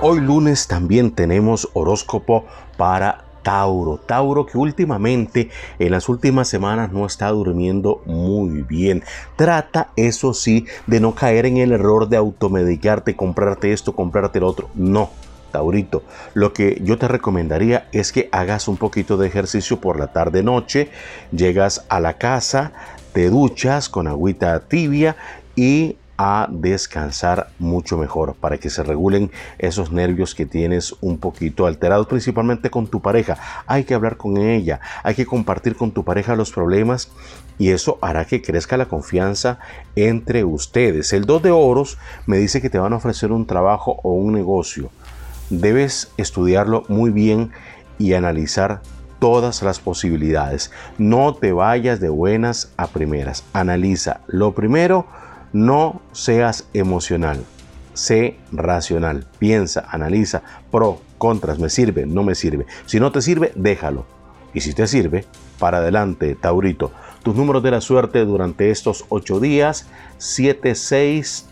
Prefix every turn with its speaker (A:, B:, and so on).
A: Hoy lunes también tenemos horóscopo para Tauro. Tauro que últimamente, en las últimas semanas, no está durmiendo muy bien. Trata, eso sí, de no caer en el error de automedicarte, comprarte esto, comprarte lo otro. No. Taurito, lo que yo te recomendaría es que hagas un poquito de ejercicio por la tarde noche, llegas a la casa, te duchas con agüita tibia y a descansar mucho mejor para que se regulen esos nervios que tienes un poquito alterados, principalmente con tu pareja. Hay que hablar con ella, hay que compartir con tu pareja los problemas y eso hará que crezca la confianza entre ustedes. El 2 de oros me dice que te van a ofrecer un trabajo o un negocio. Debes estudiarlo muy bien y analizar todas las posibilidades. No te vayas de buenas a primeras. Analiza lo primero no seas emocional, sé racional. Piensa, analiza, pro, contras, me sirve, no me sirve. Si no te sirve, déjalo. Y si te sirve, para adelante, Taurito. Tus números de la suerte durante estos 8 días, 7, 6,